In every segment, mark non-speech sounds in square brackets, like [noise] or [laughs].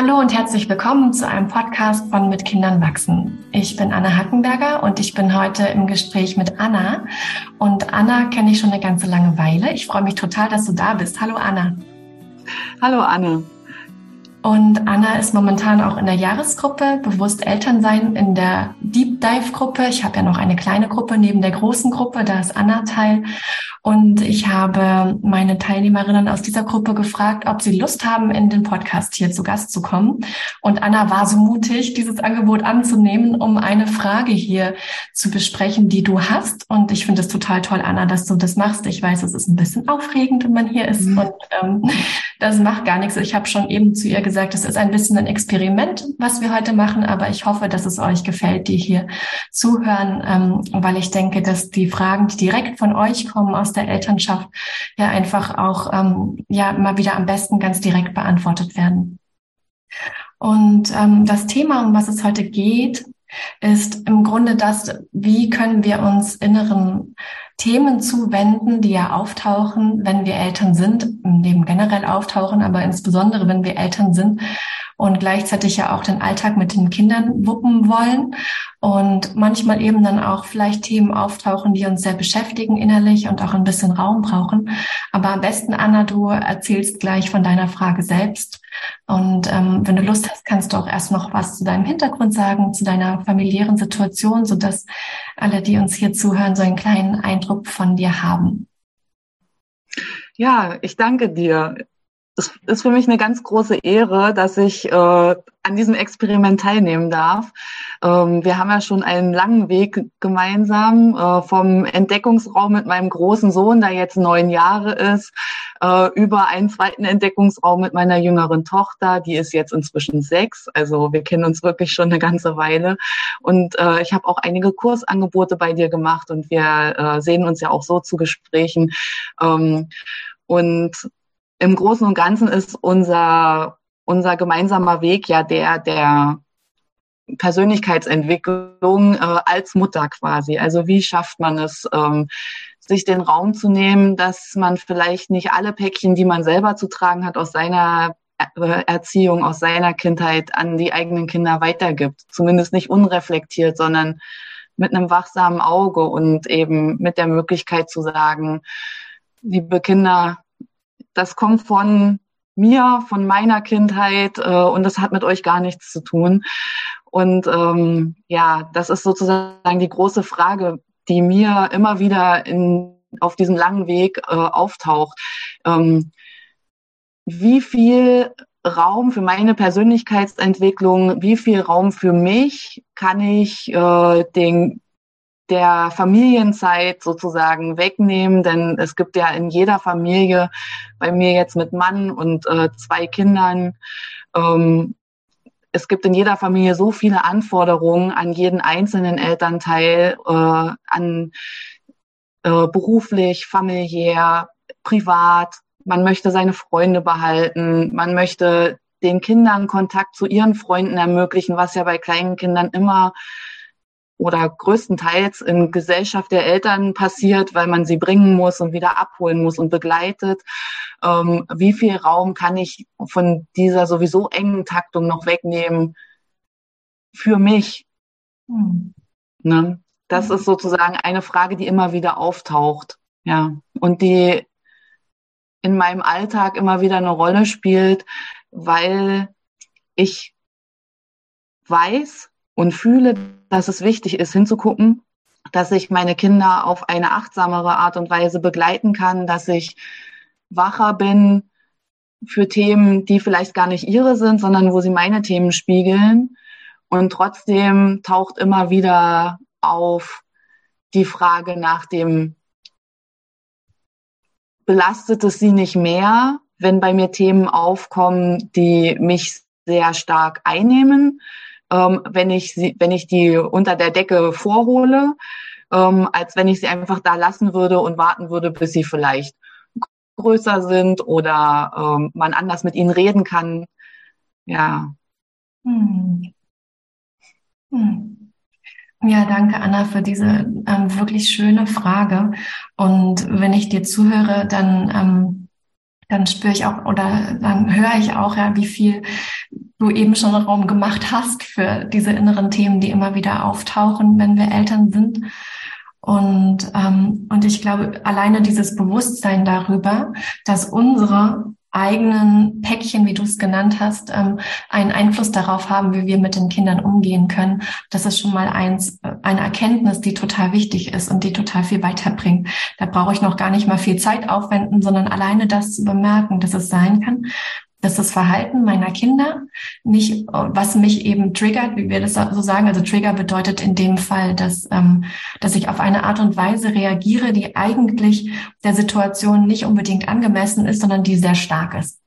Hallo und herzlich willkommen zu einem Podcast von Mit Kindern wachsen. Ich bin Anna Hackenberger und ich bin heute im Gespräch mit Anna. Und Anna kenne ich schon eine ganze lange Weile. Ich freue mich total, dass du da bist. Hallo Anna. Hallo Anne. Und Anna ist momentan auch in der Jahresgruppe Bewusst Elternsein in der Deep Dive Gruppe. Ich habe ja noch eine kleine Gruppe neben der großen Gruppe, da ist Anna Teil. Und ich habe meine Teilnehmerinnen aus dieser Gruppe gefragt, ob sie Lust haben, in den Podcast hier zu Gast zu kommen. Und Anna war so mutig, dieses Angebot anzunehmen, um eine Frage hier zu besprechen, die du hast. Und ich finde es total toll, Anna, dass du das machst. Ich weiß, es ist ein bisschen aufregend, wenn man hier ist. Mhm. Und ähm, das macht gar nichts. Ich habe schon eben zu ihr gesagt, es ist ein bisschen ein Experiment, was wir heute machen. Aber ich hoffe, dass es euch gefällt, die hier zuhören, ähm, weil ich denke, dass die Fragen, die direkt von euch kommen aus der Elternschaft, ja einfach auch ähm, ja mal wieder am besten ganz direkt beantwortet werden. Und ähm, das Thema, um was es heute geht, ist im Grunde das, wie können wir uns inneren Themen zuwenden, die ja auftauchen, wenn wir Eltern sind, im Leben generell auftauchen, aber insbesondere wenn wir Eltern sind und gleichzeitig ja auch den Alltag mit den Kindern wuppen wollen und manchmal eben dann auch vielleicht Themen auftauchen, die uns sehr beschäftigen innerlich und auch ein bisschen Raum brauchen. Aber am besten, Anna, du erzählst gleich von deiner Frage selbst. Und ähm, wenn du Lust hast, kannst du auch erst noch was zu deinem Hintergrund sagen, zu deiner familiären Situation, so dass alle, die uns hier zuhören, so einen kleinen Eindruck von dir haben. Ja, ich danke dir es ist für mich eine ganz große Ehre, dass ich äh, an diesem Experiment teilnehmen darf. Ähm, wir haben ja schon einen langen Weg gemeinsam äh, vom Entdeckungsraum mit meinem großen Sohn, der jetzt neun Jahre ist, äh, über einen zweiten Entdeckungsraum mit meiner jüngeren Tochter, die ist jetzt inzwischen sechs. Also wir kennen uns wirklich schon eine ganze Weile. Und äh, ich habe auch einige Kursangebote bei dir gemacht und wir äh, sehen uns ja auch so zu Gesprächen. Ähm, und im Großen und Ganzen ist unser, unser gemeinsamer Weg ja der, der Persönlichkeitsentwicklung äh, als Mutter quasi. Also wie schafft man es, ähm, sich den Raum zu nehmen, dass man vielleicht nicht alle Päckchen, die man selber zu tragen hat, aus seiner äh, Erziehung, aus seiner Kindheit an die eigenen Kinder weitergibt. Zumindest nicht unreflektiert, sondern mit einem wachsamen Auge und eben mit der Möglichkeit zu sagen, liebe Kinder, das kommt von mir, von meiner Kindheit äh, und das hat mit euch gar nichts zu tun. Und ähm, ja, das ist sozusagen die große Frage, die mir immer wieder in, auf diesem langen Weg äh, auftaucht. Ähm, wie viel Raum für meine Persönlichkeitsentwicklung, wie viel Raum für mich kann ich äh, den der Familienzeit sozusagen wegnehmen, denn es gibt ja in jeder Familie, bei mir jetzt mit Mann und äh, zwei Kindern, ähm, es gibt in jeder Familie so viele Anforderungen an jeden einzelnen Elternteil, äh, an äh, beruflich, familiär, privat. Man möchte seine Freunde behalten, man möchte den Kindern Kontakt zu ihren Freunden ermöglichen, was ja bei kleinen Kindern immer oder größtenteils in Gesellschaft der Eltern passiert, weil man sie bringen muss und wieder abholen muss und begleitet. Ähm, wie viel Raum kann ich von dieser sowieso engen Taktung noch wegnehmen für mich? Mhm. Ne? Das mhm. ist sozusagen eine Frage, die immer wieder auftaucht. Ja, und die in meinem Alltag immer wieder eine Rolle spielt, weil ich weiß und fühle, dass es wichtig ist, hinzugucken, dass ich meine Kinder auf eine achtsamere Art und Weise begleiten kann, dass ich wacher bin für Themen, die vielleicht gar nicht ihre sind, sondern wo sie meine Themen spiegeln. Und trotzdem taucht immer wieder auf die Frage nach dem, belastet es sie nicht mehr, wenn bei mir Themen aufkommen, die mich sehr stark einnehmen? Ähm, wenn ich sie, wenn ich die unter der Decke vorhole, ähm, als wenn ich sie einfach da lassen würde und warten würde, bis sie vielleicht größer sind oder ähm, man anders mit ihnen reden kann. Ja. Hm. Hm. Ja, danke Anna für diese ähm, wirklich schöne Frage. Und wenn ich dir zuhöre, dann ähm, dann spüre ich auch oder dann höre ich auch ja, wie viel du eben schon Raum gemacht hast für diese inneren Themen, die immer wieder auftauchen, wenn wir Eltern sind. Und, ähm, und ich glaube, alleine dieses Bewusstsein darüber, dass unsere eigenen Päckchen, wie du es genannt hast, ähm, einen Einfluss darauf haben, wie wir mit den Kindern umgehen können. Das ist schon mal eins, äh, eine Erkenntnis, die total wichtig ist und die total viel weiterbringt. Da brauche ich noch gar nicht mal viel Zeit aufwenden, sondern alleine das zu bemerken, dass es sein kann, dass das Verhalten meiner Kinder nicht, was mich eben triggert, wie wir das so sagen. Also Trigger bedeutet in dem Fall, dass, ähm, dass ich auf eine Art und Weise reagiere, die eigentlich der Situation nicht unbedingt angemessen ist, sondern die sehr stark ist.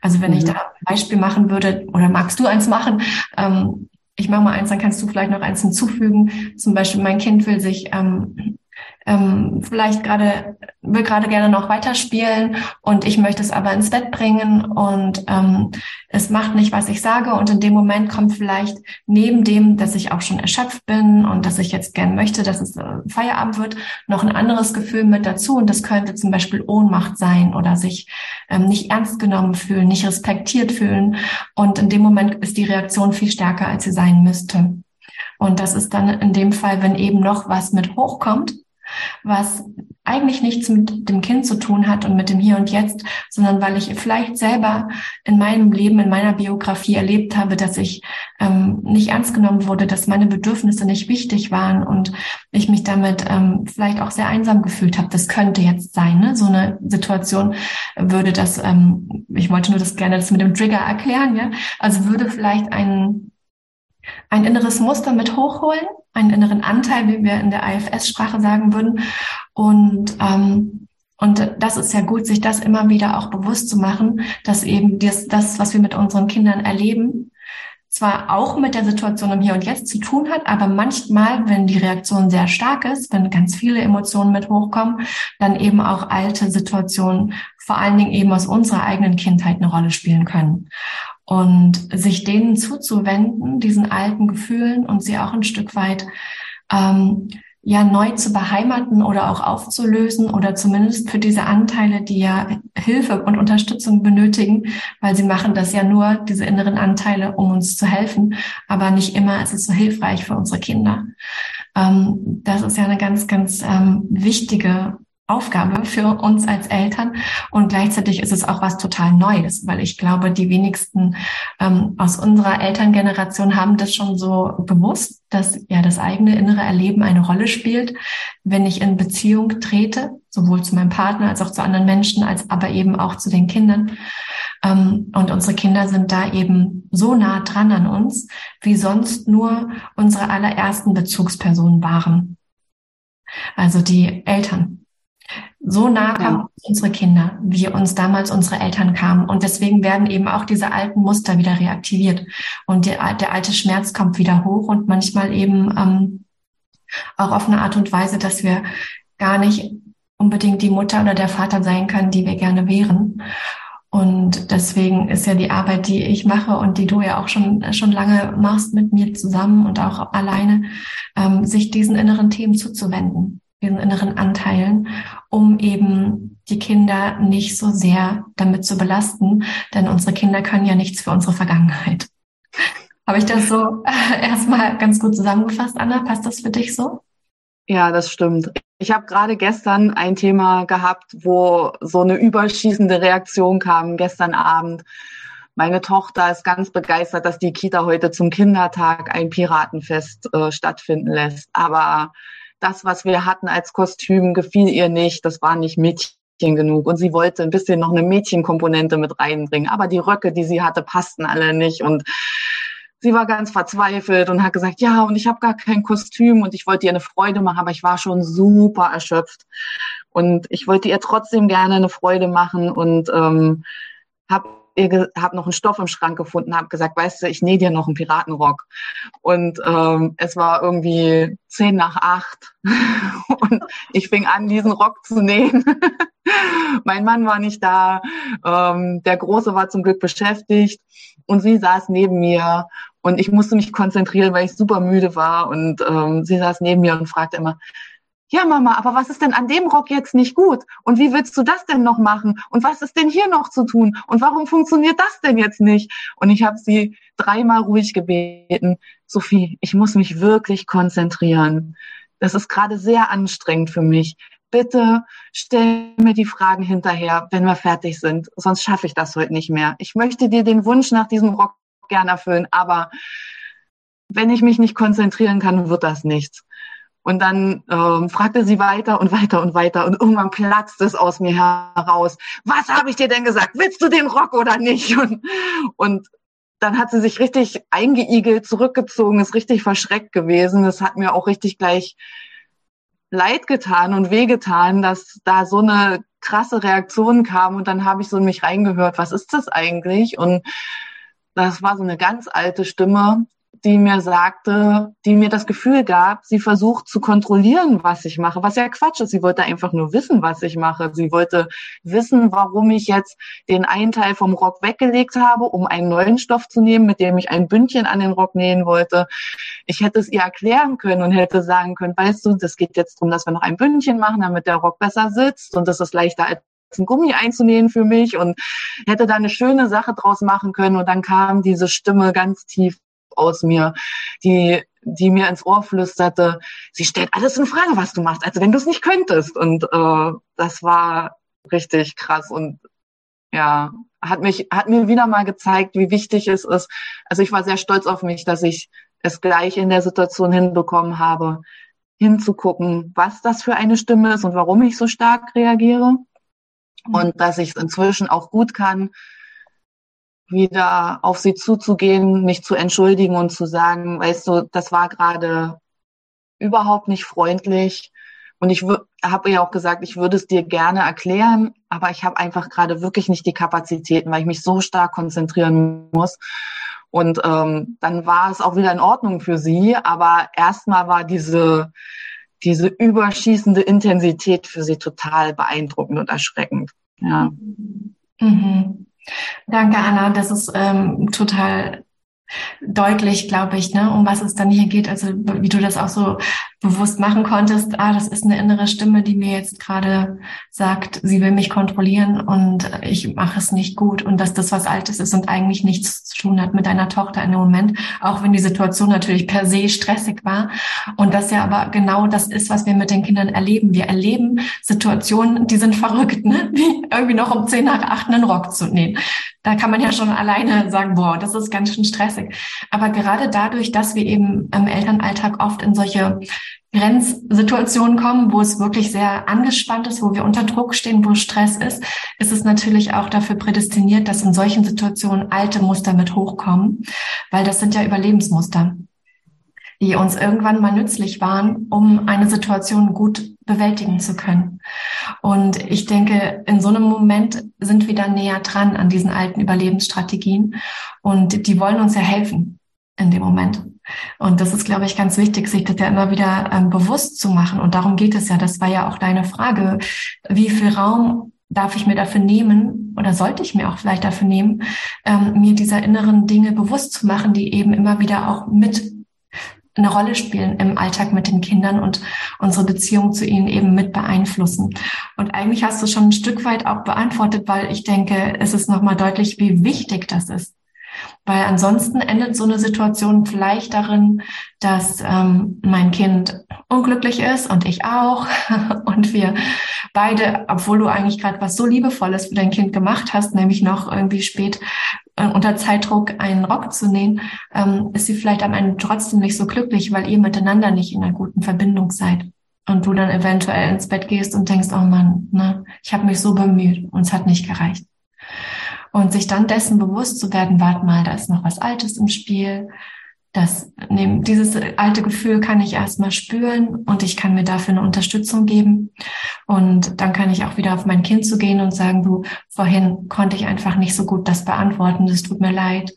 Also wenn mhm. ich da ein Beispiel machen würde, oder magst du eins machen? Ähm, ich mache mal eins, dann kannst du vielleicht noch eins hinzufügen. Zum Beispiel, mein Kind will sich ähm, ähm, vielleicht gerade will gerade gerne noch weiterspielen und ich möchte es aber ins Bett bringen und ähm, es macht nicht, was ich sage und in dem Moment kommt vielleicht neben dem, dass ich auch schon erschöpft bin und dass ich jetzt gern möchte, dass es äh, Feierabend wird, noch ein anderes Gefühl mit dazu und das könnte zum Beispiel Ohnmacht sein oder sich ähm, nicht ernst genommen fühlen, nicht respektiert fühlen und in dem Moment ist die Reaktion viel stärker, als sie sein müsste. Und das ist dann in dem Fall, wenn eben noch was mit hochkommt, was eigentlich nichts mit dem Kind zu tun hat und mit dem Hier und Jetzt, sondern weil ich vielleicht selber in meinem Leben, in meiner Biografie erlebt habe, dass ich ähm, nicht ernst genommen wurde, dass meine Bedürfnisse nicht wichtig waren und ich mich damit ähm, vielleicht auch sehr einsam gefühlt habe. Das könnte jetzt sein, ne? so eine Situation würde das, ähm, ich wollte nur das gerne das mit dem Trigger erklären, ja, also würde vielleicht ein ein inneres Muster mit hochholen, einen inneren Anteil, wie wir in der IFS-Sprache sagen würden. Und, ähm, und das ist ja gut, sich das immer wieder auch bewusst zu machen, dass eben das, das, was wir mit unseren Kindern erleben, zwar auch mit der Situation im Hier und Jetzt zu tun hat, aber manchmal, wenn die Reaktion sehr stark ist, wenn ganz viele Emotionen mit hochkommen, dann eben auch alte Situationen, vor allen Dingen eben aus unserer eigenen Kindheit eine Rolle spielen können und sich denen zuzuwenden, diesen alten Gefühlen und sie auch ein Stück weit ähm, ja neu zu beheimaten oder auch aufzulösen oder zumindest für diese Anteile, die ja Hilfe und Unterstützung benötigen, weil sie machen das ja nur, diese inneren Anteile, um uns zu helfen, aber nicht immer ist es so hilfreich für unsere Kinder. Ähm, das ist ja eine ganz, ganz ähm, wichtige Aufgabe für uns als Eltern und gleichzeitig ist es auch was total Neues, weil ich glaube, die wenigsten ähm, aus unserer Elterngeneration haben das schon so bewusst, dass ja das eigene innere Erleben eine Rolle spielt, wenn ich in Beziehung trete, sowohl zu meinem Partner als auch zu anderen Menschen, als aber eben auch zu den Kindern. Ähm, und unsere Kinder sind da eben so nah dran an uns, wie sonst nur unsere allerersten Bezugspersonen waren. Also die Eltern so nah kommen ja. unsere Kinder, wie uns damals unsere Eltern kamen. Und deswegen werden eben auch diese alten Muster wieder reaktiviert. Und der, der alte Schmerz kommt wieder hoch und manchmal eben ähm, auch auf eine Art und Weise, dass wir gar nicht unbedingt die Mutter oder der Vater sein können, die wir gerne wären. Und deswegen ist ja die Arbeit, die ich mache und die du ja auch schon, schon lange machst mit mir zusammen und auch alleine, ähm, sich diesen inneren Themen zuzuwenden diesen inneren Anteilen, um eben die Kinder nicht so sehr damit zu belasten, denn unsere Kinder können ja nichts für unsere Vergangenheit. [laughs] Habe ich das so erstmal ganz gut zusammengefasst, Anna? Passt das für dich so? Ja, das stimmt. Ich habe gerade gestern ein Thema gehabt, wo so eine überschießende Reaktion kam, gestern Abend. Meine Tochter ist ganz begeistert, dass die Kita heute zum Kindertag ein Piratenfest äh, stattfinden lässt. Aber das, was wir hatten als Kostüm, gefiel ihr nicht. Das war nicht Mädchen genug. Und sie wollte ein bisschen noch eine Mädchenkomponente mit reinbringen. Aber die Röcke, die sie hatte, passten alle nicht. Und sie war ganz verzweifelt und hat gesagt, ja, und ich habe gar kein Kostüm und ich wollte ihr eine Freude machen, aber ich war schon super erschöpft. Und ich wollte ihr trotzdem gerne eine Freude machen und ähm, habe habe noch einen Stoff im Schrank gefunden, habe gesagt, weißt du, ich nähe dir noch einen Piratenrock. Und ähm, es war irgendwie zehn nach acht [laughs] und ich fing an, diesen Rock zu nähen. [laughs] mein Mann war nicht da, ähm, der Große war zum Glück beschäftigt und sie saß neben mir und ich musste mich konzentrieren, weil ich super müde war und ähm, sie saß neben mir und fragte immer, ja Mama, aber was ist denn an dem Rock jetzt nicht gut? Und wie willst du das denn noch machen? Und was ist denn hier noch zu tun? Und warum funktioniert das denn jetzt nicht? Und ich habe sie dreimal ruhig gebeten, Sophie, ich muss mich wirklich konzentrieren. Das ist gerade sehr anstrengend für mich. Bitte stell mir die Fragen hinterher, wenn wir fertig sind. Sonst schaffe ich das heute nicht mehr. Ich möchte dir den Wunsch nach diesem Rock gern erfüllen, aber wenn ich mich nicht konzentrieren kann, wird das nichts. Und dann ähm, fragte sie weiter und weiter und weiter und irgendwann platzt es aus mir heraus. Was habe ich dir denn gesagt? Willst du den Rock oder nicht? Und, und dann hat sie sich richtig eingeigelt, zurückgezogen, ist richtig verschreckt gewesen. Das hat mir auch richtig gleich leid getan und wehgetan, dass da so eine krasse Reaktion kam. Und dann habe ich so in mich reingehört, was ist das eigentlich? Und das war so eine ganz alte Stimme, die mir sagte, die mir das Gefühl gab, sie versucht zu kontrollieren, was ich mache, was ja Quatsch ist. Sie wollte einfach nur wissen, was ich mache. Sie wollte wissen, warum ich jetzt den einen Teil vom Rock weggelegt habe, um einen neuen Stoff zu nehmen, mit dem ich ein Bündchen an den Rock nähen wollte. Ich hätte es ihr erklären können und hätte sagen können, weißt du, das geht jetzt darum, dass wir noch ein Bündchen machen, damit der Rock besser sitzt und das ist leichter als ein Gummi einzunähen für mich und hätte da eine schöne Sache draus machen können und dann kam diese Stimme ganz tief aus mir, die, die mir ins Ohr flüsterte, sie stellt alles in Frage, was du machst, als wenn du es nicht könntest. Und äh, das war richtig krass und ja, hat mich, hat mir wieder mal gezeigt, wie wichtig es ist. Also ich war sehr stolz auf mich, dass ich es gleich in der Situation hinbekommen habe, hinzugucken, was das für eine Stimme ist und warum ich so stark reagiere. Und dass ich es inzwischen auch gut kann, wieder auf sie zuzugehen, mich zu entschuldigen und zu sagen, weißt du, das war gerade überhaupt nicht freundlich. Und ich habe ja auch gesagt, ich würde es dir gerne erklären, aber ich habe einfach gerade wirklich nicht die Kapazitäten, weil ich mich so stark konzentrieren muss. Und ähm, dann war es auch wieder in Ordnung für sie, aber erstmal war diese diese überschießende Intensität für sie total beeindruckend und erschreckend. Ja. Mhm. Danke, Anna. Das ist ähm, total deutlich, glaube ich, ne, um was es dann hier geht. Also wie du das auch so bewusst machen konntest, ah, das ist eine innere Stimme, die mir jetzt gerade sagt, sie will mich kontrollieren und ich mache es nicht gut und dass das was Altes ist und eigentlich nichts zu tun hat mit deiner Tochter in dem Moment, auch wenn die Situation natürlich per se stressig war und das ja aber genau das ist, was wir mit den Kindern erleben. Wir erleben Situationen, die sind verrückt, ne? [laughs] wie irgendwie noch um zehn nach acht einen Rock zu nähen. Da kann man ja schon alleine sagen, boah, das ist ganz schön stressig. Aber gerade dadurch, dass wir eben im Elternalltag oft in solche Grenzsituationen kommen, wo es wirklich sehr angespannt ist, wo wir unter Druck stehen, wo Stress ist, ist es natürlich auch dafür prädestiniert, dass in solchen Situationen alte Muster mit hochkommen, weil das sind ja Überlebensmuster, die uns irgendwann mal nützlich waren, um eine Situation gut bewältigen zu können. Und ich denke, in so einem Moment sind wir dann näher dran an diesen alten Überlebensstrategien und die wollen uns ja helfen in dem Moment. Und das ist, glaube ich, ganz wichtig, sich das ja immer wieder ähm, bewusst zu machen. Und darum geht es ja. Das war ja auch deine Frage. Wie viel Raum darf ich mir dafür nehmen oder sollte ich mir auch vielleicht dafür nehmen, ähm, mir dieser inneren Dinge bewusst zu machen, die eben immer wieder auch mit eine Rolle spielen im Alltag mit den Kindern und unsere Beziehung zu ihnen eben mit beeinflussen. Und eigentlich hast du schon ein Stück weit auch beantwortet, weil ich denke, es ist nochmal deutlich, wie wichtig das ist. Weil ansonsten endet so eine Situation vielleicht darin, dass ähm, mein Kind unglücklich ist und ich auch. [laughs] und wir beide, obwohl du eigentlich gerade was so Liebevolles für dein Kind gemacht hast, nämlich noch irgendwie spät äh, unter Zeitdruck einen Rock zu nähen, ähm, ist sie vielleicht am Ende trotzdem nicht so glücklich, weil ihr miteinander nicht in einer guten Verbindung seid. Und du dann eventuell ins Bett gehst und denkst, oh Mann, ne, ich habe mich so bemüht und es hat nicht gereicht. Und sich dann dessen bewusst zu werden, warte mal, da ist noch was Altes im Spiel. Das, neben, dieses alte Gefühl kann ich erstmal spüren und ich kann mir dafür eine Unterstützung geben. Und dann kann ich auch wieder auf mein Kind zu gehen und sagen, du, vorhin konnte ich einfach nicht so gut das beantworten, das tut mir leid.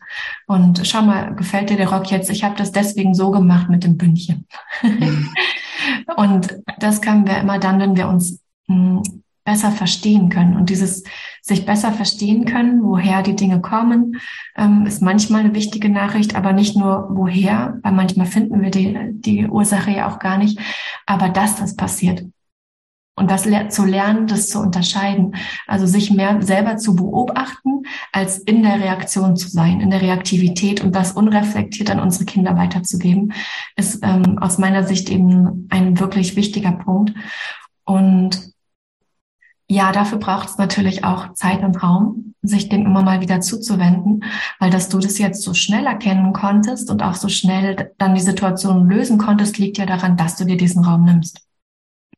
Und schau mal, gefällt dir der Rock jetzt? Ich habe das deswegen so gemacht mit dem Bündchen. [laughs] und das können wir immer dann, wenn wir uns hm, besser verstehen können. Und dieses sich besser verstehen können, woher die Dinge kommen, ähm, ist manchmal eine wichtige Nachricht, aber nicht nur woher, weil manchmal finden wir die, die Ursache ja auch gar nicht, aber dass das passiert. Und das zu lernen, das zu unterscheiden. Also sich mehr selber zu beobachten, als in der Reaktion zu sein, in der Reaktivität und das unreflektiert an unsere Kinder weiterzugeben, ist ähm, aus meiner Sicht eben ein wirklich wichtiger Punkt. Und ja, dafür braucht es natürlich auch Zeit und Raum, sich dem immer mal wieder zuzuwenden, weil dass du das jetzt so schnell erkennen konntest und auch so schnell dann die Situation lösen konntest, liegt ja daran, dass du dir diesen Raum nimmst.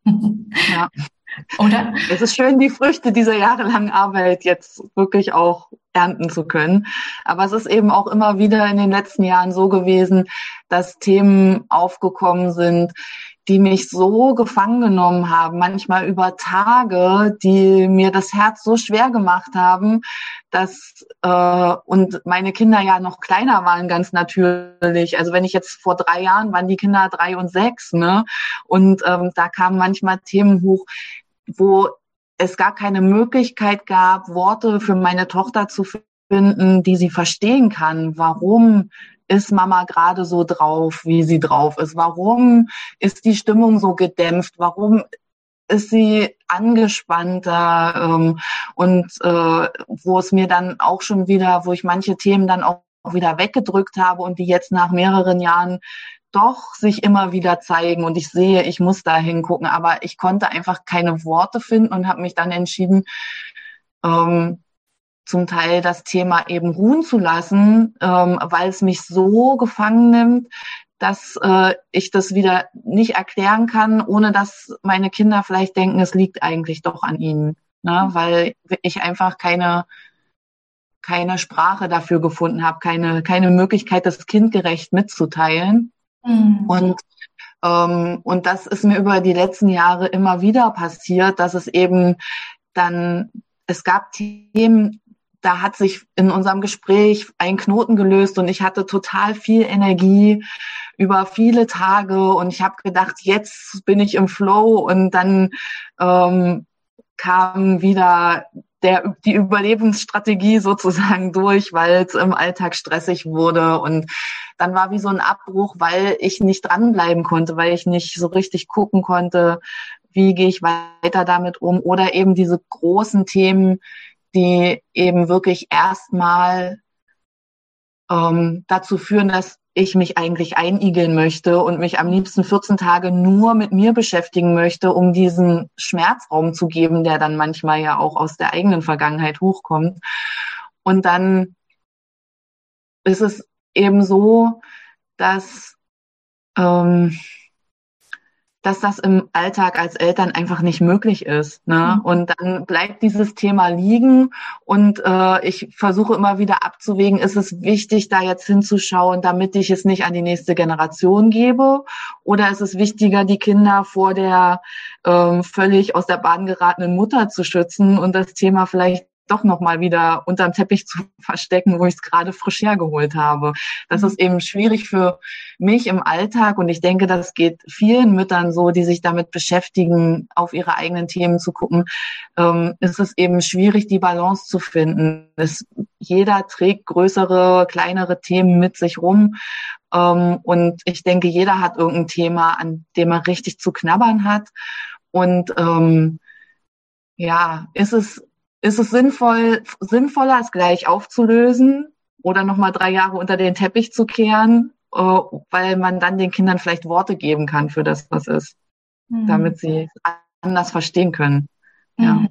ja. [laughs] Oder? Es ist schön, die Früchte dieser jahrelangen Arbeit jetzt wirklich auch ernten zu können. Aber es ist eben auch immer wieder in den letzten Jahren so gewesen, dass Themen aufgekommen sind, die mich so gefangen genommen haben, manchmal über Tage, die mir das Herz so schwer gemacht haben, dass äh, und meine Kinder ja noch kleiner waren, ganz natürlich. Also wenn ich jetzt vor drei Jahren waren die Kinder drei und sechs, ne? Und ähm, da kamen manchmal Themen hoch, wo es gar keine Möglichkeit gab, Worte für meine Tochter zu finden, die sie verstehen kann. Warum ist Mama gerade so drauf, wie sie drauf ist? Warum ist die Stimmung so gedämpft? Warum ist sie angespannter? Ähm, und äh, wo es mir dann auch schon wieder, wo ich manche Themen dann auch wieder weggedrückt habe und die jetzt nach mehreren Jahren doch sich immer wieder zeigen und ich sehe, ich muss da hingucken, aber ich konnte einfach keine Worte finden und habe mich dann entschieden, ähm, zum Teil das Thema eben ruhen zu lassen, ähm, weil es mich so gefangen nimmt, dass äh, ich das wieder nicht erklären kann, ohne dass meine Kinder vielleicht denken, es liegt eigentlich doch an ihnen, ne? weil ich einfach keine keine Sprache dafür gefunden habe, keine keine Möglichkeit, das kindgerecht mitzuteilen. Mhm. Und ähm, und das ist mir über die letzten Jahre immer wieder passiert, dass es eben dann es gab Themen, da hat sich in unserem Gespräch ein Knoten gelöst und ich hatte total viel Energie über viele Tage und ich habe gedacht, jetzt bin ich im Flow und dann ähm, kam wieder der, die Überlebensstrategie sozusagen durch, weil es im Alltag stressig wurde und dann war wie so ein Abbruch, weil ich nicht dranbleiben konnte, weil ich nicht so richtig gucken konnte, wie gehe ich weiter damit um oder eben diese großen Themen, die eben wirklich erstmal ähm, dazu führen, dass ich mich eigentlich einigeln möchte und mich am liebsten 14 Tage nur mit mir beschäftigen möchte, um diesen Schmerzraum zu geben, der dann manchmal ja auch aus der eigenen Vergangenheit hochkommt. Und dann ist es eben so, dass ähm, dass das im Alltag als Eltern einfach nicht möglich ist. Ne? Mhm. Und dann bleibt dieses Thema liegen und äh, ich versuche immer wieder abzuwägen, ist es wichtig, da jetzt hinzuschauen, damit ich es nicht an die nächste Generation gebe? Oder ist es wichtiger, die Kinder vor der ähm, völlig aus der Bahn geratenen Mutter zu schützen und das Thema vielleicht doch nochmal wieder unterm Teppich zu [laughs] verstecken, wo ich es gerade frisch hergeholt habe. Das mhm. ist eben schwierig für mich im Alltag und ich denke, das geht vielen Müttern so, die sich damit beschäftigen, auf ihre eigenen Themen zu gucken. Ähm, ist es eben schwierig, die Balance zu finden. Es, jeder trägt größere, kleinere Themen mit sich rum. Ähm, und ich denke, jeder hat irgendein Thema, an dem er richtig zu knabbern hat. Und ähm, ja, ist es ist es sinnvoll, sinnvoller, es gleich aufzulösen oder nochmal drei Jahre unter den Teppich zu kehren, äh, weil man dann den Kindern vielleicht Worte geben kann für das, was ist, mhm. damit sie anders verstehen können. Ja, mhm.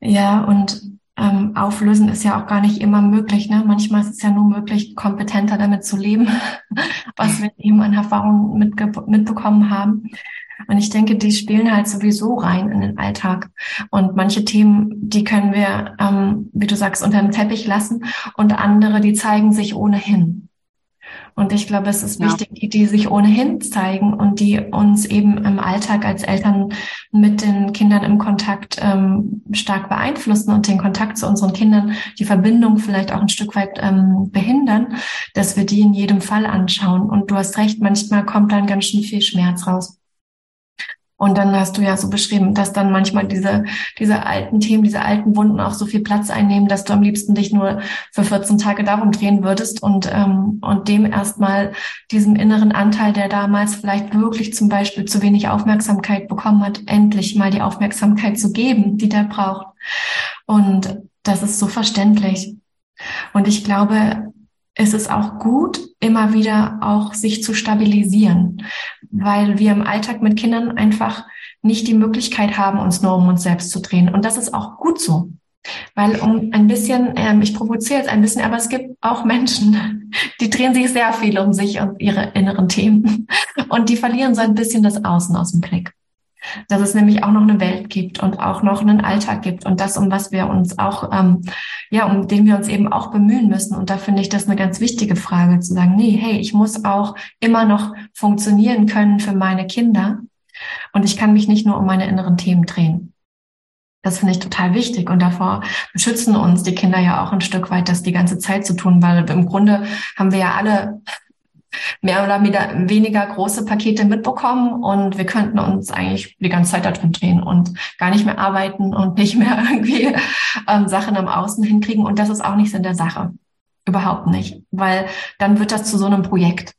ja und ähm, auflösen ist ja auch gar nicht immer möglich. Ne? Manchmal ist es ja nur möglich, kompetenter damit zu leben, [laughs] was wir eben an Erfahrungen mitbekommen haben. Und ich denke, die spielen halt sowieso rein in den Alltag. Und manche Themen, die können wir, ähm, wie du sagst, unter dem Teppich lassen und andere, die zeigen sich ohnehin. Und ich glaube, es ist ja. wichtig, die, die sich ohnehin zeigen und die uns eben im Alltag als Eltern mit den Kindern im Kontakt ähm, stark beeinflussen und den Kontakt zu unseren Kindern, die Verbindung vielleicht auch ein Stück weit ähm, behindern, dass wir die in jedem Fall anschauen. Und du hast recht, manchmal kommt dann ganz schön viel Schmerz raus. Und dann hast du ja so beschrieben, dass dann manchmal diese, diese alten Themen, diese alten Wunden auch so viel Platz einnehmen, dass du am liebsten dich nur für 14 Tage darum drehen würdest und, ähm, und dem erstmal diesem inneren Anteil, der damals vielleicht wirklich zum Beispiel zu wenig Aufmerksamkeit bekommen hat, endlich mal die Aufmerksamkeit zu geben, die der braucht. Und das ist so verständlich. Und ich glaube, es ist auch gut, immer wieder auch sich zu stabilisieren, weil wir im Alltag mit Kindern einfach nicht die Möglichkeit haben, uns nur um uns selbst zu drehen. Und das ist auch gut so. Weil um ein bisschen, ähm, ich provoziere jetzt ein bisschen, aber es gibt auch Menschen, [laughs] die drehen sich sehr viel um sich und ihre inneren Themen. Und die verlieren so ein bisschen das Außen aus dem Blick dass es nämlich auch noch eine Welt gibt und auch noch einen Alltag gibt und das, um was wir uns auch, ähm, ja, um den wir uns eben auch bemühen müssen. Und da finde ich das eine ganz wichtige Frage, zu sagen, nee, hey, ich muss auch immer noch funktionieren können für meine Kinder und ich kann mich nicht nur um meine inneren Themen drehen. Das finde ich total wichtig und davor beschützen uns die Kinder ja auch ein Stück weit, das die ganze Zeit zu tun, weil im Grunde haben wir ja alle mehr oder weniger große Pakete mitbekommen und wir könnten uns eigentlich die ganze Zeit da drin drehen und gar nicht mehr arbeiten und nicht mehr [laughs] irgendwie ähm, Sachen am Außen hinkriegen. Und das ist auch nicht Sinn der Sache. Überhaupt nicht. Weil dann wird das zu so einem Projekt.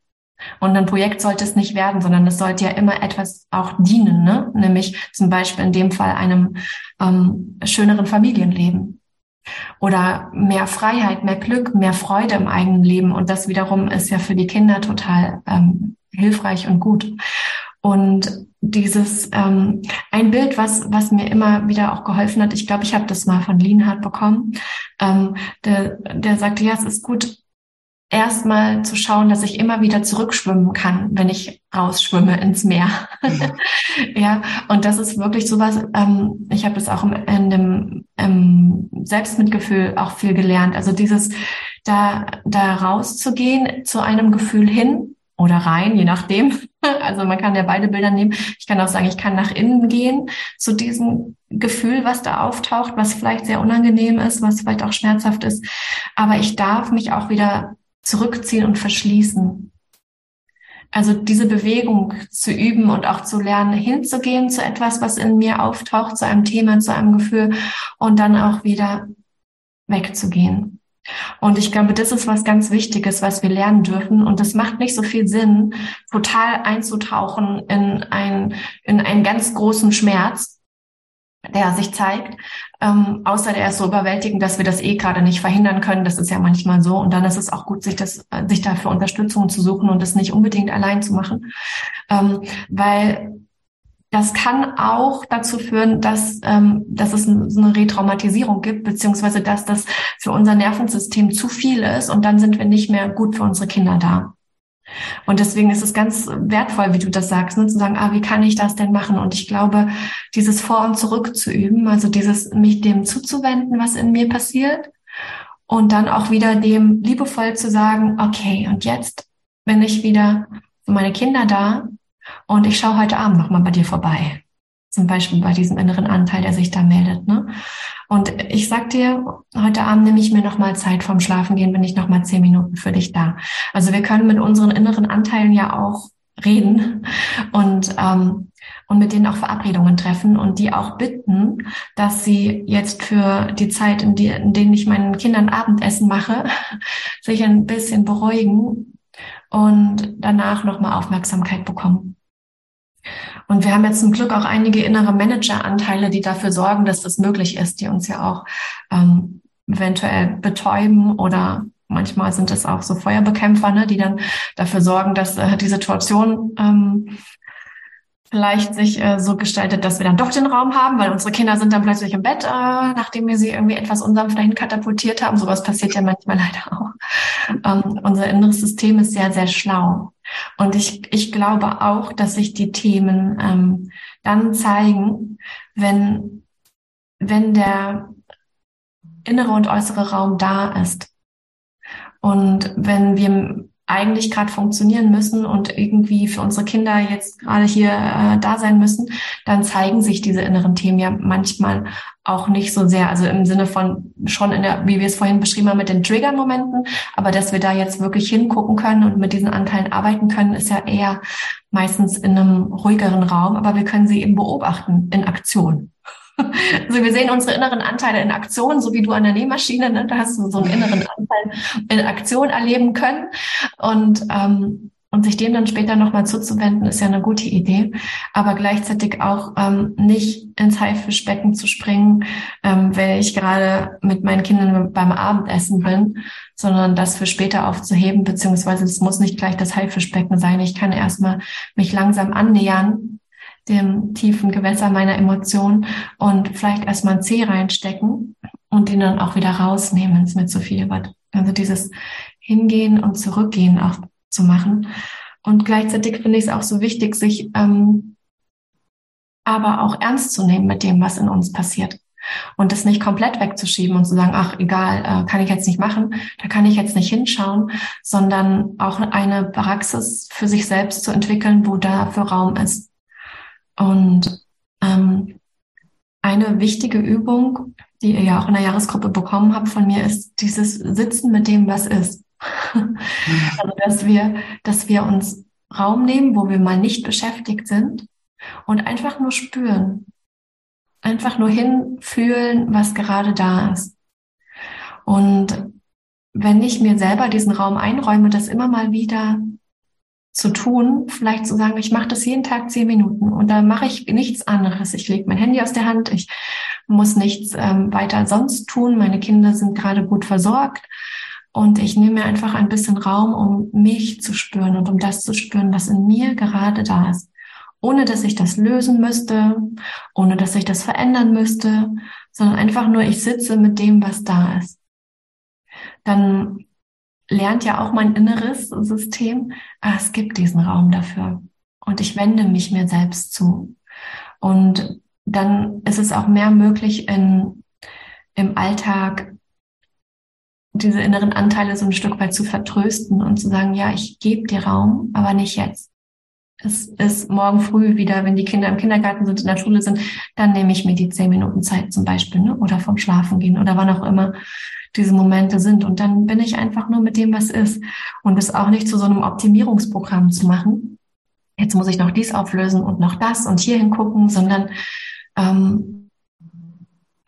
Und ein Projekt sollte es nicht werden, sondern es sollte ja immer etwas auch dienen, ne? nämlich zum Beispiel in dem Fall einem ähm, schöneren Familienleben oder mehr Freiheit, mehr Glück, mehr Freude im eigenen Leben. Und das wiederum ist ja für die Kinder total ähm, hilfreich und gut. Und dieses ähm, ein Bild, was was mir immer wieder auch geholfen hat, ich glaube, ich habe das mal von Lienhardt bekommen, ähm, der, der sagte, ja, es ist gut, erstmal zu schauen, dass ich immer wieder zurückschwimmen kann, wenn ich rausschwimme ins Meer. Mhm. [laughs] ja, und das ist wirklich sowas, ähm, ich habe das auch im, in dem ähm, Selbstmitgefühl auch viel gelernt. Also dieses da, da rauszugehen zu einem Gefühl hin oder rein, je nachdem. [laughs] Also man kann ja beide Bilder nehmen. Ich kann auch sagen, ich kann nach innen gehen zu diesem Gefühl, was da auftaucht, was vielleicht sehr unangenehm ist, was vielleicht auch schmerzhaft ist. Aber ich darf mich auch wieder zurückziehen und verschließen. Also diese Bewegung zu üben und auch zu lernen, hinzugehen zu etwas, was in mir auftaucht, zu einem Thema, zu einem Gefühl und dann auch wieder wegzugehen. Und ich glaube, das ist was ganz Wichtiges, was wir lernen dürfen. Und es macht nicht so viel Sinn, total einzutauchen in, ein, in einen ganz großen Schmerz, der sich zeigt. Ähm, außer der ist so überwältigend, dass wir das eh gerade nicht verhindern können. Das ist ja manchmal so. Und dann ist es auch gut, sich das, sich dafür Unterstützung zu suchen und das nicht unbedingt allein zu machen. Ähm, weil das kann auch dazu führen, dass, ähm, dass es so eine Retraumatisierung gibt, beziehungsweise dass das für unser Nervensystem zu viel ist und dann sind wir nicht mehr gut für unsere Kinder da. Und deswegen ist es ganz wertvoll, wie du das sagst, ne, zu sagen, ah, wie kann ich das denn machen? Und ich glaube, dieses Vor- und Zurück zu üben, also dieses mich dem zuzuwenden, was in mir passiert, und dann auch wieder dem liebevoll zu sagen, okay, und jetzt bin ich wieder für meine Kinder da und ich schaue heute Abend nochmal bei dir vorbei. Zum Beispiel bei diesem inneren Anteil, der sich da meldet. Ne? Und ich sag dir, heute Abend nehme ich mir nochmal Zeit vorm Schlafengehen, bin ich nochmal zehn Minuten für dich da. Also wir können mit unseren inneren Anteilen ja auch reden und, ähm, und mit denen auch Verabredungen treffen und die auch bitten, dass sie jetzt für die Zeit, in, die, in denen ich meinen Kindern Abendessen mache, [laughs] sich ein bisschen beruhigen und danach nochmal Aufmerksamkeit bekommen. Und wir haben jetzt zum Glück auch einige innere Manageranteile, die dafür sorgen, dass das möglich ist, die uns ja auch ähm, eventuell betäuben oder manchmal sind es auch so Feuerbekämpfer, ne, die dann dafür sorgen, dass äh, die Situation ähm, vielleicht sich äh, so gestaltet, dass wir dann doch den Raum haben, weil unsere Kinder sind dann plötzlich im Bett, äh, nachdem wir sie irgendwie etwas unsanft dahin katapultiert haben. Sowas passiert ja manchmal [laughs] leider auch. Ähm, unser inneres System ist sehr, sehr schlau. Und ich, ich glaube auch, dass sich die Themen ähm, dann zeigen, wenn, wenn der innere und äußere Raum da ist. Und wenn wir eigentlich gerade funktionieren müssen und irgendwie für unsere Kinder jetzt gerade hier äh, da sein müssen, dann zeigen sich diese inneren Themen ja manchmal auch nicht so sehr. Also im Sinne von schon in der, wie wir es vorhin beschrieben haben, mit den Trigger-Momenten, aber dass wir da jetzt wirklich hingucken können und mit diesen Anteilen arbeiten können, ist ja eher meistens in einem ruhigeren Raum, aber wir können sie eben beobachten in Aktion. Also wir sehen unsere inneren Anteile in Aktion, so wie du an der Nähmaschine, ne? da hast du so einen inneren Anteil in Aktion erleben können. Und, ähm, und sich dem dann später nochmal zuzuwenden, ist ja eine gute Idee. Aber gleichzeitig auch ähm, nicht ins Haifischbecken zu springen, ähm, wenn ich gerade mit meinen Kindern beim Abendessen bin, sondern das für später aufzuheben, beziehungsweise es muss nicht gleich das Haifischbecken sein. Ich kann erstmal mich langsam annähern dem tiefen Gewässer meiner Emotionen und vielleicht erstmal ein Zeh reinstecken und den dann auch wieder rausnehmen, wenn es mir zu viel wird. Also dieses Hingehen und Zurückgehen auch zu machen. Und gleichzeitig finde ich es auch so wichtig, sich ähm, aber auch ernst zu nehmen mit dem, was in uns passiert. Und das nicht komplett wegzuschieben und zu sagen, ach, egal, äh, kann ich jetzt nicht machen, da kann ich jetzt nicht hinschauen, sondern auch eine Praxis für sich selbst zu entwickeln, wo dafür Raum ist. Und ähm, eine wichtige Übung, die ihr ja auch in der Jahresgruppe bekommen habt von mir, ist dieses Sitzen mit dem, was ist. [laughs] also, dass wir, dass wir uns Raum nehmen, wo wir mal nicht beschäftigt sind und einfach nur spüren. Einfach nur hinfühlen, was gerade da ist. Und wenn ich mir selber diesen Raum einräume, das immer mal wieder zu tun, vielleicht zu sagen, ich mache das jeden Tag zehn Minuten und da mache ich nichts anderes. Ich lege mein Handy aus der Hand, ich muss nichts ähm, weiter sonst tun. Meine Kinder sind gerade gut versorgt und ich nehme mir einfach ein bisschen Raum, um mich zu spüren und um das zu spüren, was in mir gerade da ist. Ohne dass ich das lösen müsste, ohne dass ich das verändern müsste, sondern einfach nur, ich sitze mit dem, was da ist. Dann lernt ja auch mein inneres System, ah, es gibt diesen Raum dafür. Und ich wende mich mir selbst zu. Und dann ist es auch mehr möglich, in, im Alltag diese inneren Anteile so ein Stück weit zu vertrösten und zu sagen, ja, ich gebe dir Raum, aber nicht jetzt. Es ist morgen früh wieder, wenn die Kinder im Kindergarten sind, in der Schule sind, dann nehme ich mir die zehn Minuten Zeit zum Beispiel, ne? oder vom Schlafen gehen oder wann auch immer diese Momente sind. Und dann bin ich einfach nur mit dem, was ist. Und es auch nicht zu so einem Optimierungsprogramm zu machen. Jetzt muss ich noch dies auflösen und noch das und hier hingucken, sondern ähm,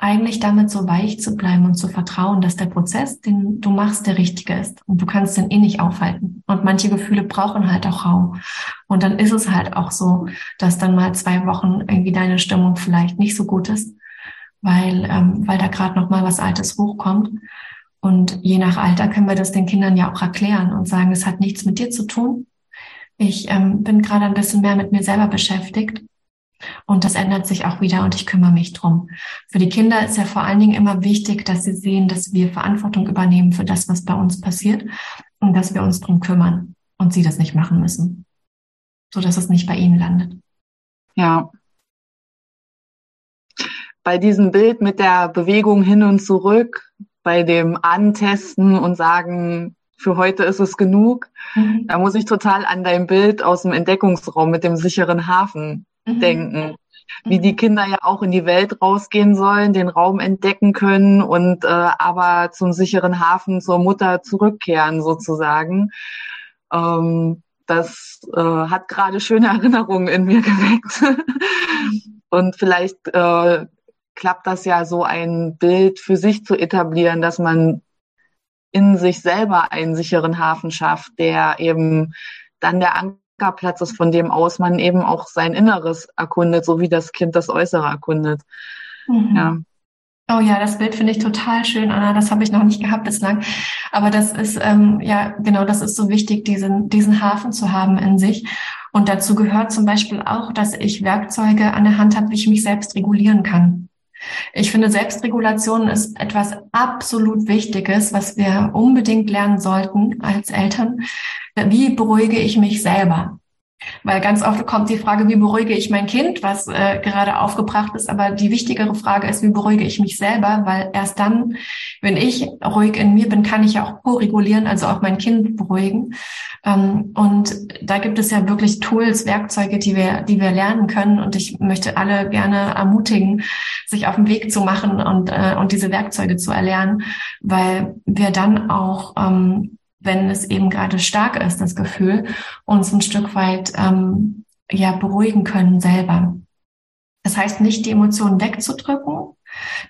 eigentlich damit so weich zu bleiben und zu vertrauen, dass der Prozess, den du machst, der richtige ist. Und du kannst den eh nicht aufhalten. Und manche Gefühle brauchen halt auch Raum. Und dann ist es halt auch so, dass dann mal zwei Wochen irgendwie deine Stimmung vielleicht nicht so gut ist weil, ähm, weil da gerade noch mal was Altes hochkommt. Und je nach Alter können wir das den Kindern ja auch erklären und sagen, es hat nichts mit dir zu tun. Ich ähm, bin gerade ein bisschen mehr mit mir selber beschäftigt und das ändert sich auch wieder und ich kümmere mich drum. Für die Kinder ist ja vor allen Dingen immer wichtig, dass sie sehen, dass wir Verantwortung übernehmen für das, was bei uns passiert und dass wir uns drum kümmern und sie das nicht machen müssen, so dass es nicht bei ihnen landet. Ja, bei diesem Bild mit der Bewegung hin und zurück, bei dem Antesten und sagen, für heute ist es genug, mhm. da muss ich total an dein Bild aus dem Entdeckungsraum mit dem sicheren Hafen mhm. denken. Wie die Kinder ja auch in die Welt rausgehen sollen, den Raum entdecken können und äh, aber zum sicheren Hafen zur Mutter zurückkehren sozusagen. Ähm, das äh, hat gerade schöne [laughs] Erinnerungen in mir geweckt. und vielleicht äh, klappt das ja so ein Bild für sich zu etablieren, dass man in sich selber einen sicheren Hafen schafft, der eben dann der Ist, von dem aus man eben auch sein Inneres erkundet, so wie das Kind das Äußere erkundet. Mhm. Ja. Oh ja, das Bild finde ich total schön, Anna. Das habe ich noch nicht gehabt bislang. Aber das ist, ähm, ja, genau, das ist so wichtig, diesen, diesen Hafen zu haben in sich. Und dazu gehört zum Beispiel auch, dass ich Werkzeuge an der Hand habe, wie ich mich selbst regulieren kann. Ich finde, Selbstregulation ist etwas absolut Wichtiges, was wir unbedingt lernen sollten als Eltern. Wie beruhige ich mich selber? Weil ganz oft kommt die Frage, wie beruhige ich mein Kind, was äh, gerade aufgebracht ist. Aber die wichtigere Frage ist, wie beruhige ich mich selber? Weil erst dann, wenn ich ruhig in mir bin, kann ich ja auch co-regulieren, also auch mein Kind beruhigen. Ähm, und da gibt es ja wirklich Tools, Werkzeuge, die wir, die wir lernen können. Und ich möchte alle gerne ermutigen, sich auf den Weg zu machen und, äh, und diese Werkzeuge zu erlernen, weil wir dann auch ähm, wenn es eben gerade stark ist, das Gefühl, uns ein Stück weit ähm, ja beruhigen können selber. Das heißt nicht, die Emotionen wegzudrücken,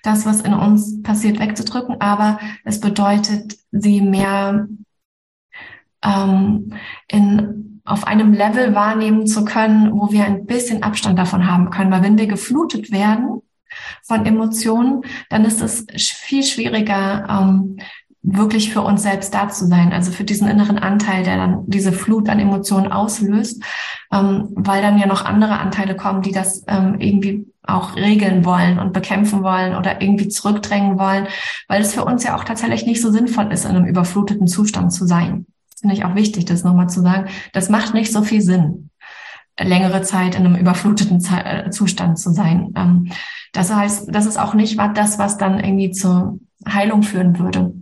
das, was in uns passiert, wegzudrücken, aber es bedeutet, sie mehr ähm, in, auf einem Level wahrnehmen zu können, wo wir ein bisschen Abstand davon haben können. Weil wenn wir geflutet werden von Emotionen, dann ist es viel schwieriger, ähm, wirklich für uns selbst da zu sein, also für diesen inneren Anteil, der dann diese Flut an Emotionen auslöst, ähm, weil dann ja noch andere Anteile kommen, die das ähm, irgendwie auch regeln wollen und bekämpfen wollen oder irgendwie zurückdrängen wollen, weil es für uns ja auch tatsächlich nicht so sinnvoll ist, in einem überfluteten Zustand zu sein. Finde ich auch wichtig, das nochmal zu sagen. Das macht nicht so viel Sinn, längere Zeit in einem überfluteten äh, Zustand zu sein. Ähm, das heißt, das ist auch nicht das, was dann irgendwie zur Heilung führen würde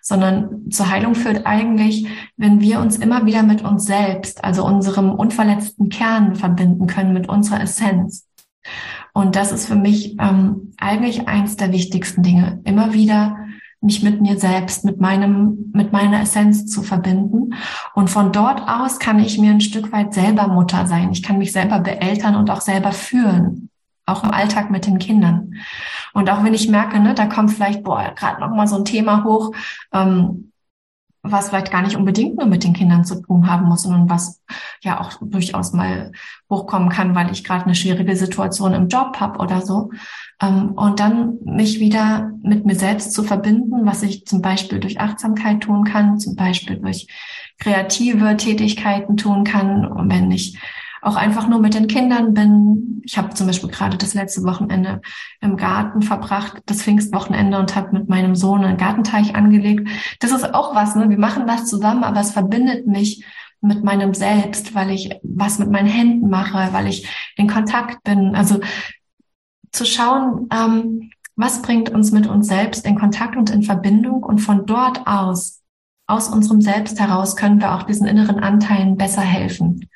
sondern zur Heilung führt eigentlich, wenn wir uns immer wieder mit uns selbst, also unserem unverletzten Kern verbinden können, mit unserer Essenz. Und das ist für mich ähm, eigentlich eins der wichtigsten Dinge, immer wieder mich mit mir selbst, mit meinem, mit meiner Essenz zu verbinden. Und von dort aus kann ich mir ein Stück weit selber Mutter sein. Ich kann mich selber beeltern und auch selber führen auch im Alltag mit den Kindern. Und auch wenn ich merke, ne, da kommt vielleicht, boah, gerade noch mal so ein Thema hoch, ähm, was vielleicht gar nicht unbedingt nur mit den Kindern zu tun haben muss, sondern was ja auch durchaus mal hochkommen kann, weil ich gerade eine schwierige Situation im Job habe oder so. Ähm, und dann mich wieder mit mir selbst zu verbinden, was ich zum Beispiel durch Achtsamkeit tun kann, zum Beispiel durch kreative Tätigkeiten tun kann. Und wenn ich auch einfach nur mit den Kindern bin. Ich habe zum Beispiel gerade das letzte Wochenende im Garten verbracht, das Pfingstwochenende und habe mit meinem Sohn einen Gartenteich angelegt. Das ist auch was, ne? Wir machen das zusammen, aber es verbindet mich mit meinem Selbst, weil ich was mit meinen Händen mache, weil ich in Kontakt bin. Also zu schauen, ähm, was bringt uns mit uns selbst in Kontakt und in Verbindung und von dort aus, aus unserem Selbst heraus können wir auch diesen inneren Anteilen besser helfen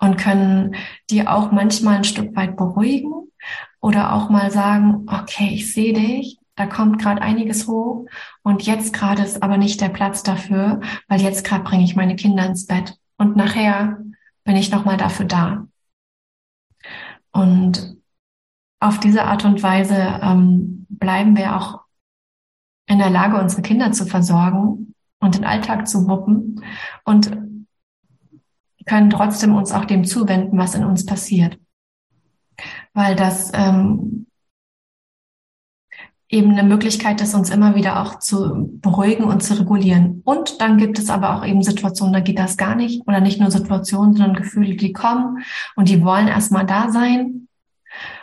und können die auch manchmal ein Stück weit beruhigen oder auch mal sagen, okay, ich sehe dich, da kommt gerade einiges hoch und jetzt gerade ist aber nicht der Platz dafür, weil jetzt gerade bringe ich meine Kinder ins Bett und nachher bin ich nochmal dafür da. Und auf diese Art und Weise ähm, bleiben wir auch in der Lage, unsere Kinder zu versorgen und den Alltag zu wuppen und können trotzdem uns auch dem zuwenden, was in uns passiert. Weil das ähm, eben eine Möglichkeit ist, uns immer wieder auch zu beruhigen und zu regulieren. Und dann gibt es aber auch eben Situationen, da geht das gar nicht. Oder nicht nur Situationen, sondern Gefühle, die kommen und die wollen erstmal da sein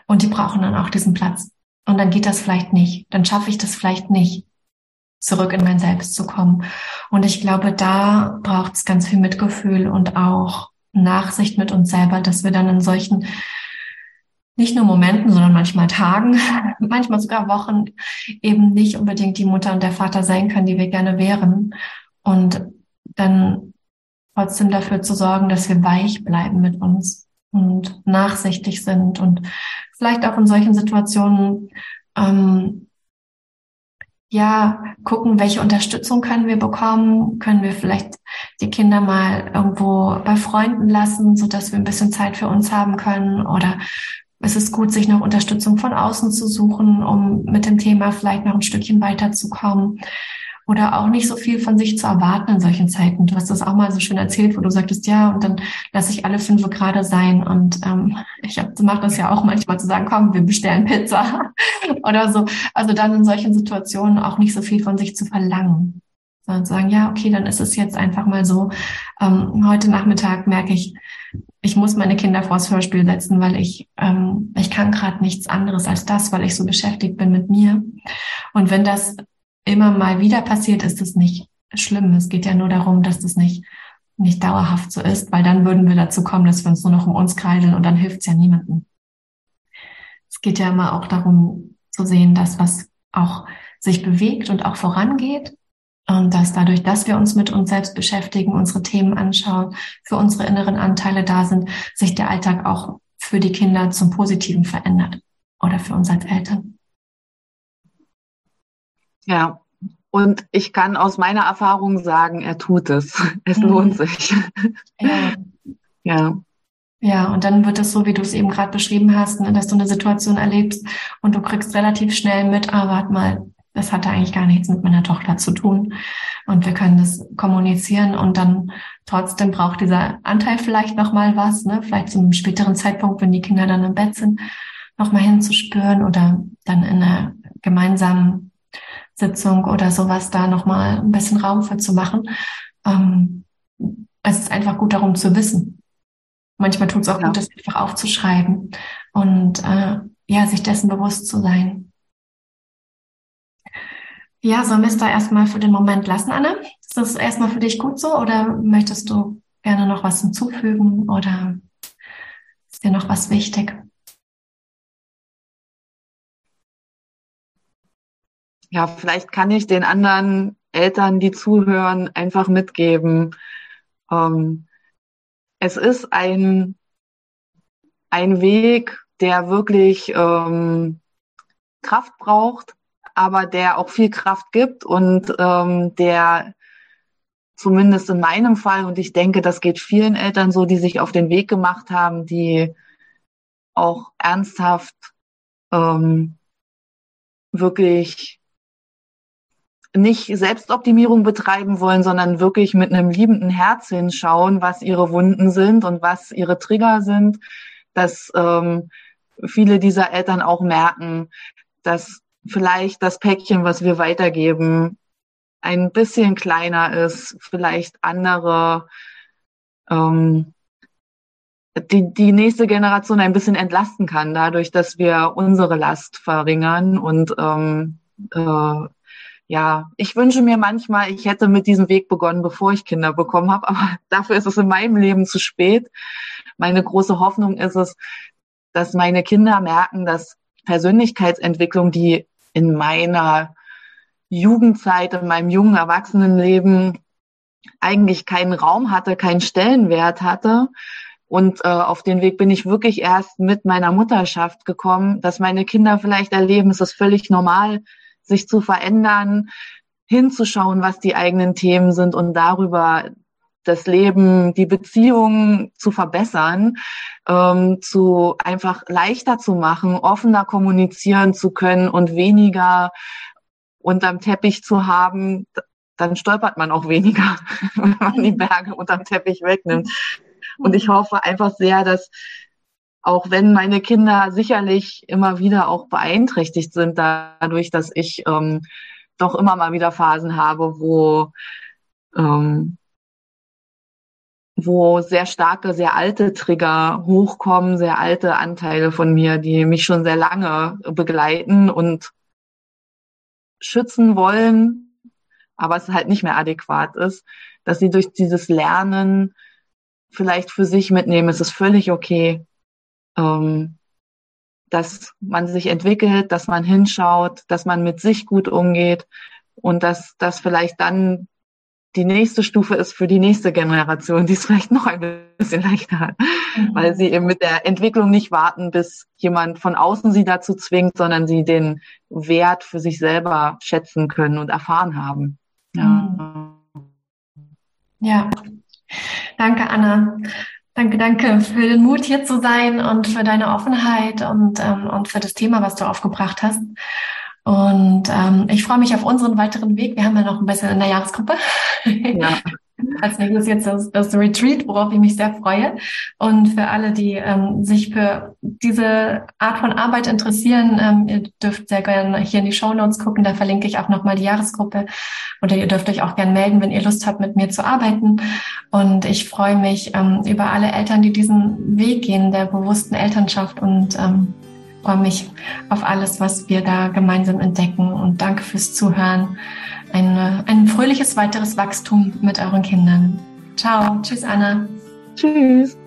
und die brauchen dann auch diesen Platz. Und dann geht das vielleicht nicht. Dann schaffe ich das vielleicht nicht zurück in mein Selbst zu kommen. Und ich glaube, da braucht es ganz viel Mitgefühl und auch Nachsicht mit uns selber, dass wir dann in solchen nicht nur Momenten, sondern manchmal Tagen, [laughs] manchmal sogar Wochen eben nicht unbedingt die Mutter und der Vater sein können, die wir gerne wären. Und dann trotzdem dafür zu sorgen, dass wir weich bleiben mit uns und nachsichtig sind und vielleicht auch in solchen Situationen ähm, ja, gucken, welche Unterstützung können wir bekommen, können wir vielleicht die Kinder mal irgendwo bei Freunden lassen, so dass wir ein bisschen Zeit für uns haben können? Oder es ist gut, sich noch Unterstützung von außen zu suchen, um mit dem Thema vielleicht noch ein Stückchen weiterzukommen oder auch nicht so viel von sich zu erwarten in solchen Zeiten. Du hast das auch mal so schön erzählt, wo du sagtest, ja, und dann lasse ich alle fünf gerade sein. Und ähm, ich mache das ja auch manchmal zu sagen, komm, wir bestellen Pizza [laughs] oder so. Also dann in solchen Situationen auch nicht so viel von sich zu verlangen, sondern zu sagen, ja, okay, dann ist es jetzt einfach mal so. Ähm, heute Nachmittag merke ich, ich muss meine Kinder vors Hörspiel setzen, weil ich, ähm, ich kann gerade nichts anderes als das, weil ich so beschäftigt bin mit mir. Und wenn das immer mal wieder passiert, ist es nicht schlimm. Es geht ja nur darum, dass das nicht nicht dauerhaft so ist, weil dann würden wir dazu kommen, dass wir uns nur noch um uns kreisen und dann hilft es ja niemandem. Es geht ja immer auch darum zu sehen, dass was auch sich bewegt und auch vorangeht und dass dadurch, dass wir uns mit uns selbst beschäftigen, unsere Themen anschauen, für unsere inneren Anteile da sind, sich der Alltag auch für die Kinder zum Positiven verändert oder für uns als Eltern. Ja, und ich kann aus meiner Erfahrung sagen, er tut es. [laughs] Es mhm. lohnt sich. Ja. [laughs] ja. Ja, und dann wird es so, wie du es eben gerade beschrieben hast, ne, dass du eine Situation erlebst und du kriegst relativ schnell mit, ah, warte mal, das hatte eigentlich gar nichts mit meiner Tochter zu tun. Und wir können das kommunizieren und dann trotzdem braucht dieser Anteil vielleicht nochmal was, ne? vielleicht zu einem späteren Zeitpunkt, wenn die Kinder dann im Bett sind, nochmal hinzuspüren oder dann in einer gemeinsamen Sitzung oder sowas da nochmal ein bisschen Raum für zu machen. Ähm, es ist einfach gut darum zu wissen. Manchmal tut es auch ja. gut, das einfach aufzuschreiben und äh, ja, sich dessen bewusst zu sein. Ja, sollen wir es da erstmal für den Moment lassen, Anna? Ist das erstmal für dich gut so oder möchtest du gerne noch was hinzufügen oder ist dir noch was wichtig? Ja, vielleicht kann ich den anderen Eltern, die zuhören, einfach mitgeben. Ähm, es ist ein, ein Weg, der wirklich ähm, Kraft braucht, aber der auch viel Kraft gibt und ähm, der zumindest in meinem Fall, und ich denke, das geht vielen Eltern so, die sich auf den Weg gemacht haben, die auch ernsthaft ähm, wirklich nicht Selbstoptimierung betreiben wollen, sondern wirklich mit einem liebenden Herz hinschauen, was ihre Wunden sind und was ihre Trigger sind, dass ähm, viele dieser Eltern auch merken, dass vielleicht das Päckchen, was wir weitergeben, ein bisschen kleiner ist, vielleicht andere, ähm, die, die nächste Generation ein bisschen entlasten kann, dadurch, dass wir unsere Last verringern. Und ähm, äh, ja, ich wünsche mir manchmal, ich hätte mit diesem Weg begonnen, bevor ich Kinder bekommen habe, [laughs] aber dafür ist es in meinem Leben zu spät. Meine große Hoffnung ist es, dass meine Kinder merken, dass Persönlichkeitsentwicklung, die in meiner Jugendzeit, in meinem jungen Erwachsenenleben eigentlich keinen Raum hatte, keinen Stellenwert hatte. Und äh, auf den Weg bin ich wirklich erst mit meiner Mutterschaft gekommen, dass meine Kinder vielleicht erleben, es ist völlig normal, sich zu verändern, hinzuschauen, was die eigenen Themen sind und darüber das Leben, die Beziehungen zu verbessern, ähm, zu einfach leichter zu machen, offener kommunizieren zu können und weniger unterm Teppich zu haben, dann stolpert man auch weniger, [laughs] wenn man die Berge unterm Teppich wegnimmt. Und ich hoffe einfach sehr, dass auch wenn meine Kinder sicherlich immer wieder auch beeinträchtigt sind dadurch, dass ich ähm, doch immer mal wieder Phasen habe, wo ähm, wo sehr starke, sehr alte Trigger hochkommen, sehr alte Anteile von mir, die mich schon sehr lange begleiten und schützen wollen, aber es halt nicht mehr adäquat ist, dass sie durch dieses Lernen vielleicht für sich mitnehmen, es ist völlig okay, ähm, dass man sich entwickelt, dass man hinschaut, dass man mit sich gut umgeht und dass das vielleicht dann die nächste Stufe ist für die nächste Generation, die es [laughs] vielleicht noch ein bisschen leichter hat, mhm. weil sie eben mit der Entwicklung nicht warten, bis jemand von außen sie dazu zwingt, sondern sie den Wert für sich selber schätzen können und erfahren haben. Ja. Mhm. Ja. Danke, Anna. Danke, danke für den Mut, hier zu sein und für deine Offenheit und, ähm, und für das Thema, was du aufgebracht hast. Und ähm, ich freue mich auf unseren weiteren Weg. Wir haben ja noch ein bisschen in der Jahresgruppe. Ja. [laughs] Als nächstes jetzt das, das Retreat, worauf ich mich sehr freue. Und für alle, die ähm, sich für diese Art von Arbeit interessieren, ähm, ihr dürft sehr gerne hier in die Show Notes gucken. Da verlinke ich auch nochmal die Jahresgruppe. Oder ihr dürft euch auch gerne melden, wenn ihr Lust habt, mit mir zu arbeiten. Und ich freue mich ähm, über alle Eltern, die diesen Weg gehen, der bewussten Elternschaft und ähm, freue mich auf alles, was wir da gemeinsam entdecken und danke fürs Zuhören. Ein, ein fröhliches weiteres Wachstum mit euren Kindern. Ciao. Tschüss, Anna. Tschüss.